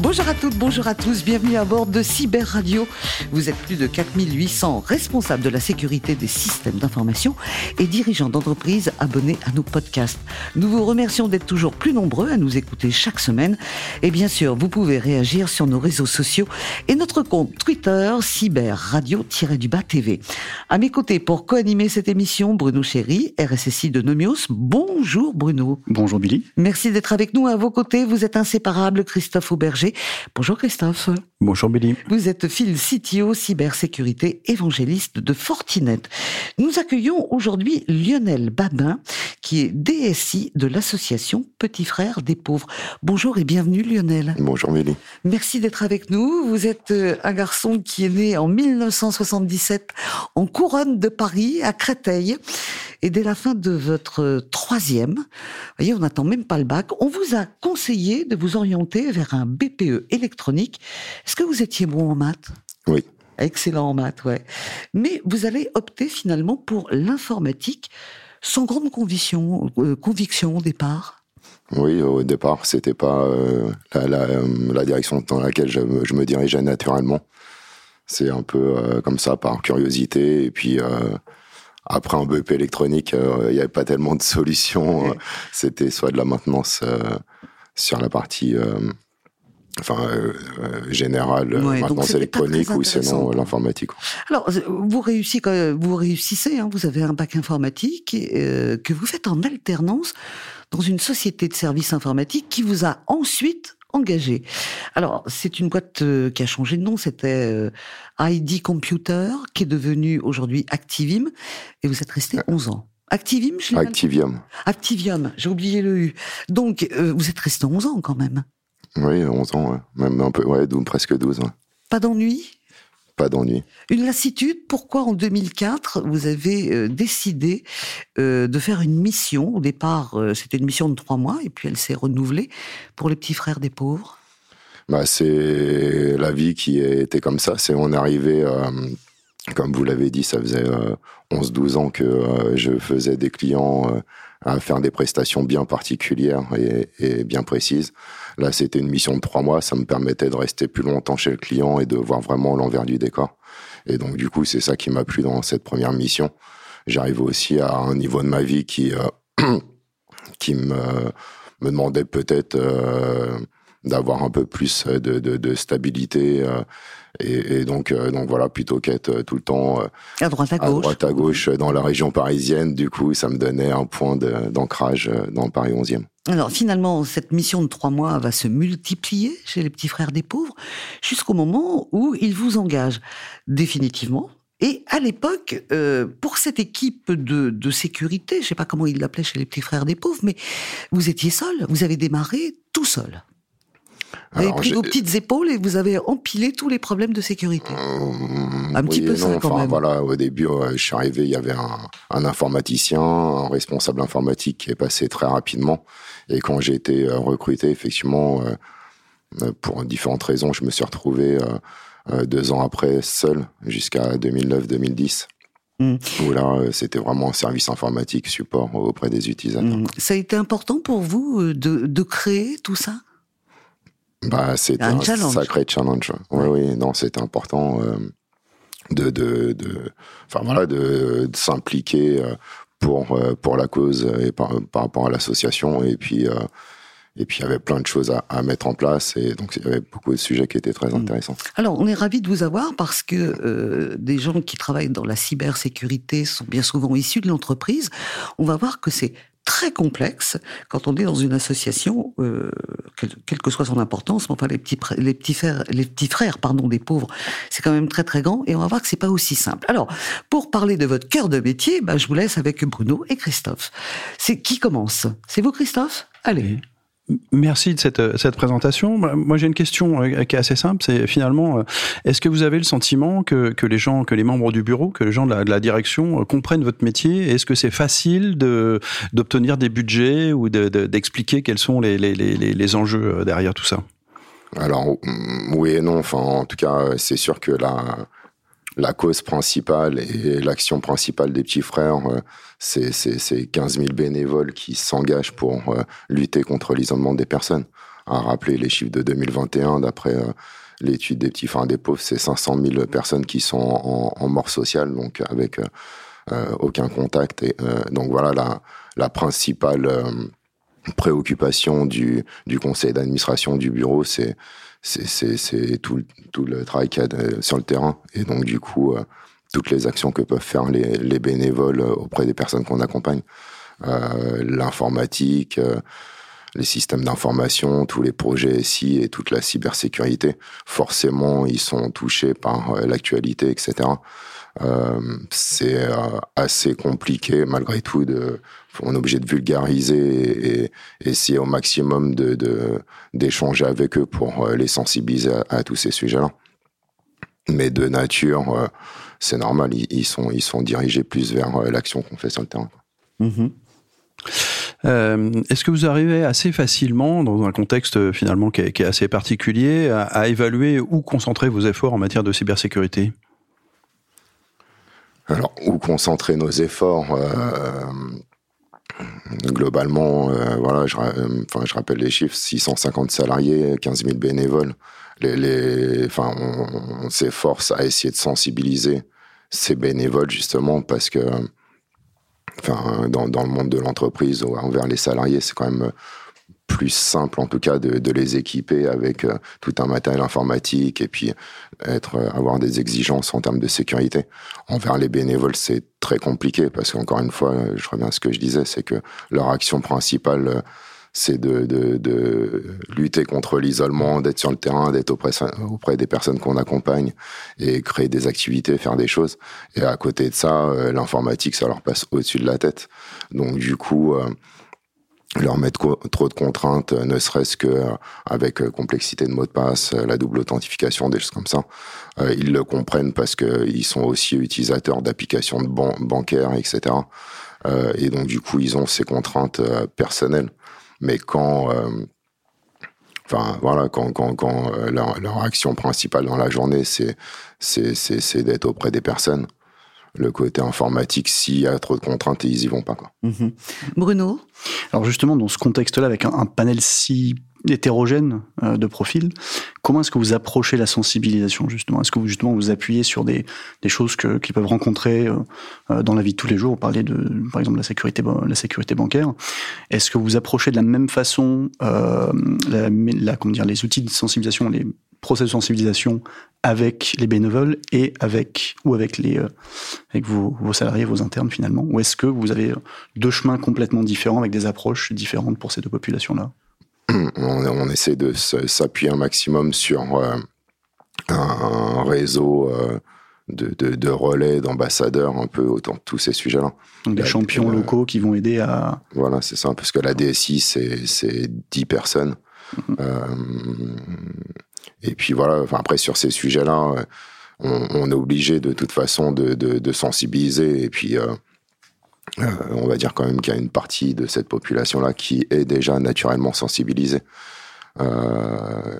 Bonjour à toutes, bonjour à tous, bienvenue à bord de Cyber Radio. Vous êtes plus de 4800 responsables de la sécurité des systèmes d'information et dirigeants d'entreprises abonnés à nos podcasts. Nous vous remercions d'être toujours plus nombreux à nous écouter chaque semaine. Et bien sûr, vous pouvez réagir sur nos réseaux sociaux et notre compte Twitter Cyber Radio-du-Bas TV. À mes côtés pour co-animer cette émission, Bruno Chéry, RSSI de Nomios. Bonjour Bruno. Bonjour Billy. Merci d'être avec nous. À vos côtés, vous êtes inséparable, Christophe Auberger. Bonjour Christophe. Bonjour Billy. Vous êtes Phil CTO cybersécurité évangéliste de Fortinet. Nous accueillons aujourd'hui Lionel Babin, qui est DSI de l'association Petit Frères des Pauvres. Bonjour et bienvenue Lionel. Bonjour Billy. Merci d'être avec nous. Vous êtes euh, un garçon qui est né en 1977 en couronne de Paris, à Créteil. Et dès la fin de votre troisième, vous voyez, on n'attend même pas le bac, on vous a conseillé de vous orienter vers un BPE électronique. Est-ce que vous étiez bon en maths? Oui. Excellent en maths, ouais. Mais vous allez opter finalement pour l'informatique sans grande conviction, euh, conviction au départ? Oui, au départ, c'était pas euh, la, la, la, direction dans laquelle je me, je me dirigeais naturellement. C'est un peu euh, comme ça, par curiosité. Et puis, euh, après un BEP électronique, il n'y avait pas tellement de solutions. C'était soit de la maintenance sur la partie enfin générale, Ouais, donc maintenance c'était pas électronique ou sinon intéressant. l'informatique. Alors, vous réussissez, vous réussissez, hein, vous avez un bac informatique euh, que vous faites en alternance dans une société de services informatiques qui vous a ensuite engagé. Alors, c'est une boîte euh, qui a changé de nom, c'était euh, ID Computer, qui est devenu aujourd'hui Activim, et vous êtes resté 11 ans. Activim, je Activium. Activium, j'ai oublié le U. Donc, euh, vous êtes resté 11 ans quand même. Oui, 11 ans, ouais. même un peu, ouais, 12, presque 12. ouais. Pas d'ennui? Pas d'ennui. Une lassitude, pourquoi en 2004 vous avez euh, décidé euh, de faire une mission? Au départ, euh, c'était une mission de trois mois et puis elle s'est renouvelée pour les petits frères des pauvres? Bah, c'est la vie qui était comme ça. C'est on euh, comme vous l'avez dit, ça faisait euh, 11-12 ans que je faisais des clients à faire des prestations bien particulières et, et bien précises. Là, c'était une mission de trois mois. Ça me permettait de rester plus longtemps chez le client et de voir vraiment l'envers du décor. Et donc, du coup, c'est ça qui m'a plu dans cette première mission. J'arrivais aussi à un niveau de ma vie qui, euh, qui me, me demandait peut-être euh, d'avoir un peu plus de, de, de stabilité. Et, et donc, euh, donc voilà, plutôt qu'être euh, tout le temps euh, À droite, à à gauche. droite à gauche dans la région parisienne, du coup, ça me donnait un point d'ancrage dans Paris 11e. Alors finalement, cette mission de trois mois va se multiplier chez les petits frères des pauvres jusqu'au moment où ils vous engagent définitivement. Et à l'époque, euh, pour cette équipe de, de sécurité, je sais pas comment ils l'appelaient chez les petits frères des pauvres, mais vous étiez seul, vous avez démarré tout seul. Vous avez pris vos petites épaules et vous avez empilé tous les problèmes de sécurité. Un petit peu ça, quand même. Voilà, au début, euh, je suis arrivé, il y avait un, un informaticien, un responsable informatique qui est passé très rapidement. Et quand j'ai été euh, recruté, effectivement, euh, euh, pour différentes raisons, je me suis retrouvé euh, euh, deux ans après seul jusqu'à 2009-2010. Mm. Où là, euh, c'était vraiment un service informatique support auprès des utilisateurs. Hum, Ça a été important pour vous euh, de, de créer tout ça? Bah, c'était Un un, challenge. sacré challenge. Oui, oui, non, c'était important euh, de, de, de, enfin voilà, de, de s'impliquer euh, pour euh, pour la cause et par, par rapport à l'association. Et puis euh, et puis il y avait plein de choses à, à mettre en place et donc il y avait beaucoup de sujets qui étaient très Mm. intéressants. Alors, on est ravis de vous avoir parce que euh, des gens qui travaillent dans la cybersécurité sont bien souvent issus de l'entreprise. On va voir que c'est très complexe quand on est dans une association, euh, quelle, quelle que soit son importance. mais Enfin, les petits, les petits frères, les petits frères, pardon, des pauvres, c'est quand même très très grand. Et on va voir que c'est pas aussi simple. Alors, pour parler de votre cœur de métier, bah, je vous laisse avec Bruno et Christophe. C'est qui commence? C'est vous, Christophe? Allez. Merci de cette, euh, cette présentation. Moi, j'ai une question euh, qui est assez simple. C'est finalement, euh, est-ce que vous avez le sentiment que, que les gens, que les membres du bureau, que les gens de la, direction comprennent votre métier Est-ce que c'est facile de d'obtenir des budgets ou de- de- d'expliquer quels sont les, les, les, les- enjeux derrière tout ça? Alors mm, oui et non. Enfin, en tout cas, c'est sûr que la la cause principale et l'action principale des petits frères, c'est c'est 15 000 bénévoles qui s'engagent pour lutter contre l'isolement des personnes. À rappeler les chiffres de 2021, d'après l'étude des petits frères des pauvres, c'est 500 000 personnes qui sont en, mort sociale, donc avec aucun contact. Et donc voilà la, la principale préoccupation du, du conseil d'administration du bureau, c'est c'est tout, tout le travail qu'il y a sur le terrain. Et donc, du coup, euh, toutes les actions que peuvent faire les, les bénévoles euh, auprès des personnes qu'on accompagne. Euh, L'informatique, euh, les systèmes d'information, tous les projets SI et toute la cybersécurité, forcément, ils sont touchés par l'actualité, etc. Euh, c'est assez compliqué malgré tout on est obligé de vulgariser et, essayer au maximum d'échanger avec eux pour euh, les sensibiliser à, tous ces sujets-là. Mais de nature, euh, c'est normal, ils, sont dirigés plus vers euh, l'action qu'on fait sur le terrain. Mm-hmm. Est-ce que vous arrivez assez facilement, dans un contexte finalement qui est, assez particulier, à, évaluer où concentrer vos efforts en matière de cybersécurité? Alors, où concentrer nos efforts globalement, euh, voilà, je, euh, enfin, je rappelle les chiffres 650 salariés, 15 000 bénévoles. Les, les, enfin, on, s'efforce à essayer de sensibiliser ces bénévoles justement parce que, enfin, dans, dans le monde de l'entreprise envers les salariés, c'est quand même plus simple en tout cas de, les équiper avec euh, tout un matériel informatique et puis être euh, avoir des exigences en termes de sécurité. Envers les bénévoles, c'est très compliqué parce qu'encore une fois, je reviens à ce que je disais, c'est que leur action principale euh, c'est de, de, de, lutter contre l'isolement, d'être sur le terrain, d'être auprès, auprès des personnes qu'on accompagne et créer des activités, faire des choses. Et à côté de ça, l'informatique, ça leur passe au-dessus de la tête. Donc du coup, leur mettre trop de contraintes, euh, ne serait-ce que euh, avec euh, complexité de mots de passe, la double authentification, des choses comme ça. ils le comprennent parce qu'ils sont aussi utilisateurs d'applications de bancaires, etc. et donc du coup, ils ont ces contraintes personnelles. Mais quand, enfin voilà, quand, leur, action principale dans la journée, c'est d'être auprès des personnes le côté informatique, s'il y a trop de contraintes, ils y vont pas. Quoi. Mhm. Bruno? Alors justement, dans ce contexte-là, avec un, panel si hétérogène euh, de profils, comment est-ce que vous approchez la sensibilisation Est-ce que vous justement vous appuyez sur des, choses qu'ils peuvent rencontrer euh, euh, dans la vie de tous les jours? Vous parlez de, par exemple, la sécurité, la sécurité bancaire. Est-ce que vous approchez de la même façon les outils de sensibilisation, les procès de sensibilisation avec les bénévoles et avec ou avec les euh, avec vos, vos, salariés, vos internes finalement? Ou est-ce que vous avez deux chemins complètement différents avec des approches différentes pour ces deux populations-là? On, essaie de s'appuyer un maximum sur euh, un réseau euh, de, de, de, relais, d'ambassadeurs un peu autour de tous ces sujets-là. Donc des champions locaux qui vont aider à... Voilà, c'est ça, parce que la DSI, c'est 10 personnes. Mm-hmm. Et puis voilà, enfin après sur ces sujets-là, euh, on, est obligé de toute façon de, sensibiliser. Et puis euh, euh, on va dire quand même qu'il y a une partie de cette population-là qui est déjà naturellement sensibilisée.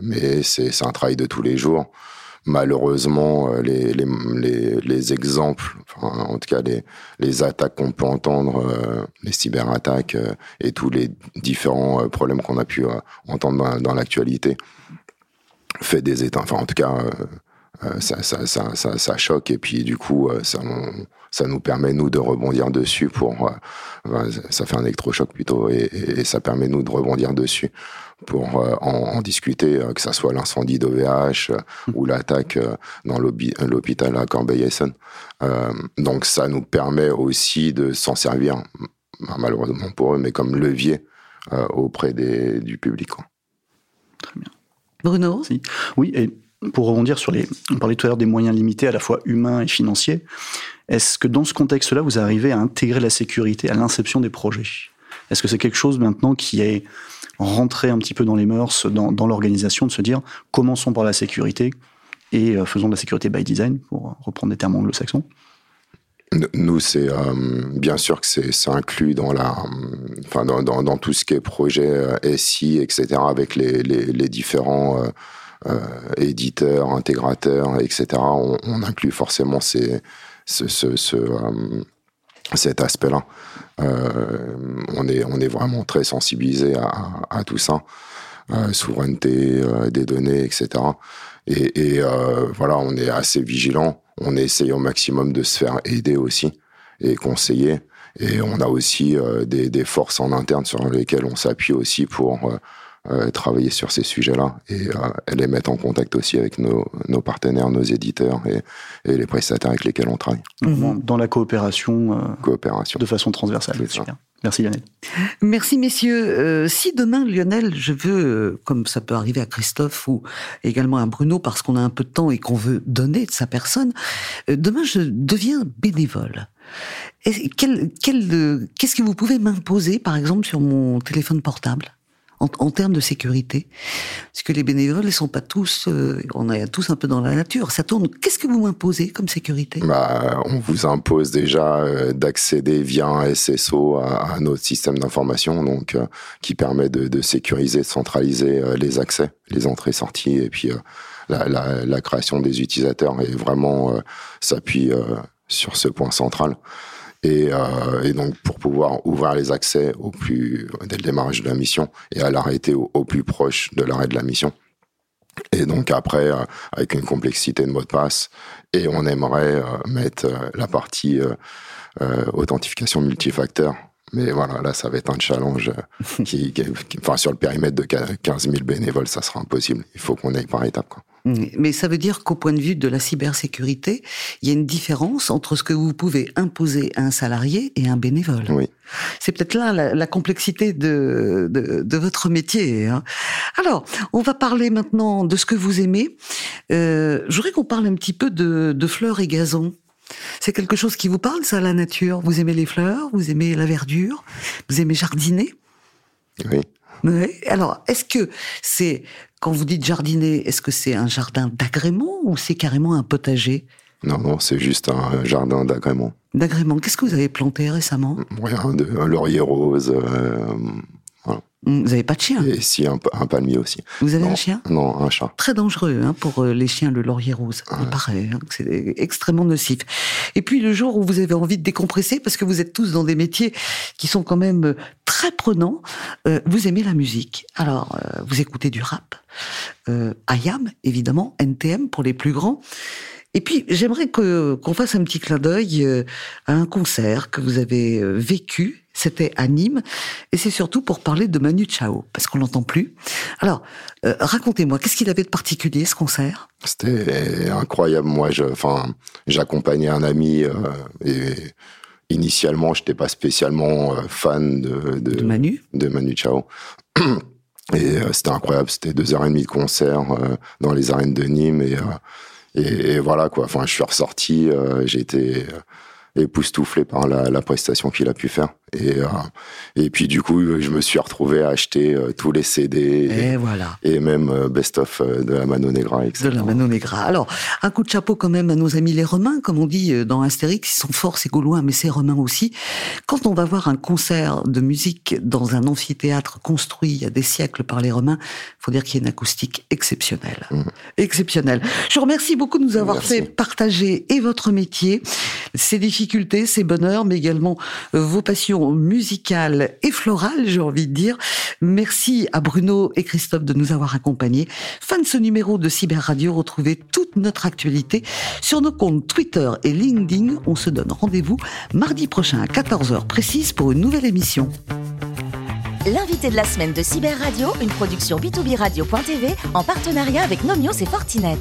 Mais c'est un travail de tous les jours. Malheureusement, les, les, les, les exemples, en tout cas les, attaques qu'on peut entendre, les cyberattaques et tous les différents problèmes qu'on a pu entendre dans l'actualité, fait des états. Enfin, en tout cas, euh, euh, ça, ça, ça, ça, choque et puis du coup, euh, ça, ça nous permet nous de rebondir dessus pour. ça fait un électrochoc plutôt et, ça permet nous de rebondir dessus pour en, en, discuter, que ça soit l'incendie d'OVH ou l'attaque dans l'hôpital à Corbeil-Essonne. donc ça nous permet aussi de s'en servir, malheureusement pour eux, mais comme levier auprès des, du public. Quoi. Bruno Oui, et pour rebondir sur les. On parlait tout à l'heure des moyens limités, à la fois humains et financiers. Est-ce que dans ce contexte-là, vous arrivez à intégrer la sécurité à l'inception des projets? Est-ce que c'est quelque chose maintenant qui est rentré un petit peu dans les mœurs, dans, dans l'organisation, de se dire commençons par la sécurité et euh, faisons de la sécurité by design, pour reprendre des termes anglo-saxons? Nous, c'est euh, bien sûr que c'est inclus dans la, dans, tout ce qui est projet euh, SI, etc. Avec les, les, les différents éditeurs, intégrateurs, etc. On, inclut forcément cet aspect-là. on est vraiment très sensibilisé à, à tout ça, souveraineté des données, etc. Et, et voilà, on est assez vigilant. On essaye au maximum de se faire aider aussi et conseiller. Et on a aussi euh, des, des, forces en interne sur lesquelles on s'appuie aussi pour euh, euh travailler sur ces sujets-là et, euh, les mettre en contact aussi avec nos, nos partenaires, nos éditeurs et, et, les prestataires avec lesquels on travaille. Mmh. Dans la coopération, coopération. de façon transversale. Merci Lionel. Merci messieurs. Euh, si demain Lionel, je veux, comme ça peut arriver à Christophe ou également à Bruno, parce qu'on a un peu de temps et qu'on veut donner de sa personne, demain je deviens bénévole. Qu'est-ce que vous pouvez m'imposer, par exemple, sur mon téléphone portable en, termes de sécurité? Parce que les bénévoles, ils sont pas tous, euh, on est tous un peu dans la nature. Ça tourne. Qu'est-ce que vous m'imposez comme sécurité? Bah, On vous impose déjà euh, d'accéder via un SSO à, notre système d'information, donc euh, qui permet de, sécuriser, de centraliser les accès, les entrées-sorties, et puis la, création des utilisateurs. Et vraiment s'appuie sur ce point central. Et, euh, et, donc pour pouvoir ouvrir les accès au plus dès le démarrage de la mission et à l'arrêter au, plus proche de l'arrêt de la mission. Et donc après, euh, avec une complexité de mot de passe, et on aimerait euh, mettre la partie authentification multifacteur. Mais voilà, là, ça va être un challenge qui, qui, enfin, sur le périmètre de 15 000 bénévoles, ça sera impossible. Il faut qu'on aille par étapes. Quoi. Mais ça veut dire qu'au point de vue de la cybersécurité, il y a une différence entre ce que vous pouvez imposer à un salarié et un bénévole. Oui. C'est peut-être là la, complexité de, de, de, votre métier. Hein. Alors, on va parler maintenant de ce que vous aimez. Euh, je voudrais qu'on parle un petit peu de, de fleurs et gazons. C'est quelque chose qui vous parle, ça, la nature? Vous aimez les fleurs Vous aimez la verdure Vous aimez jardiner? Oui. Oui. Alors, est-ce que c'est quand vous dites jardiner, est-ce que c'est un jardin d'agrément ou c'est carrément un potager? Non, non, c'est juste un jardin d'agrément. D'agrément. Qu'est-ce que vous avez planté récemment? Rien, de, un laurier rose. Euh, vous n'avez pas de chien? Et si, un, un, palmier aussi. Vous avez un chien? Non, un chat. Très dangereux hein, pour euh, les chiens, le laurier rose. Il paraît hein, que c'est extrêmement nocif. Et puis le jour où vous avez envie de décompresser, parce que vous êtes tous dans des métiers qui sont quand même euh, très prenants, euh, vous aimez la musique. Alors, euh, vous écoutez du rap, euh, IAM, évidemment, NTM pour les plus grands. Et puis, j'aimerais que qu'on fasse un petit clin d'œil euh, à un concert que vous avez euh, vécu. C'était à Nîmes, et c'est surtout pour parler de Manu Chao, parce qu'on l'entend plus. Alors, euh, racontez-moi, qu'est-ce qu'il avait de particulier ce concert? C'était incroyable. Moi, je, enfin, j'accompagnais un ami et initialement, j'étais pas spécialement fan de, de, de Manu, de Manu Chao. Et c'était incroyable. C'était deux heures et demie de concert dans les arènes de Nîmes et et, voilà quoi. Enfin, je suis ressorti, euh, j'ai été époustouflé par la prestation qu'il a pu faire. Et, euh, et puis du coup, je me suis retrouvé à acheter euh, tous les CD et, voilà. et même euh, best of de la Mano Negra, etc. De la Mano Negra. Alors, un coup de chapeau quand même à nos amis les Romains, comme on dit dans Astérix, ils sont forts ces Gaulois, mais c'est Romains aussi. Quand on va voir un concert de musique dans un amphithéâtre construit il y a des siècles par les Romains, faut dire qu'il y a une acoustique exceptionnelle. Mmh. Exceptionnelle. Je vous remercie beaucoup de nous avoir Merci. fait partager et votre métier, ses difficultés, ses bonheurs, mais également vos passions musicale et florale, j'ai envie de dire. Merci à Bruno et Christophe de nous avoir accompagnés. Fin de ce numéro de Cyber Radio. Retrouvez toute notre actualité sur nos comptes Twitter et LinkedIn. On se donne rendez-vous mardi prochain à 14h précise pour une nouvelle émission. L'invité de la semaine de Cyber Radio, une production b2b radio.tv en partenariat avec Nomios et Fortinet.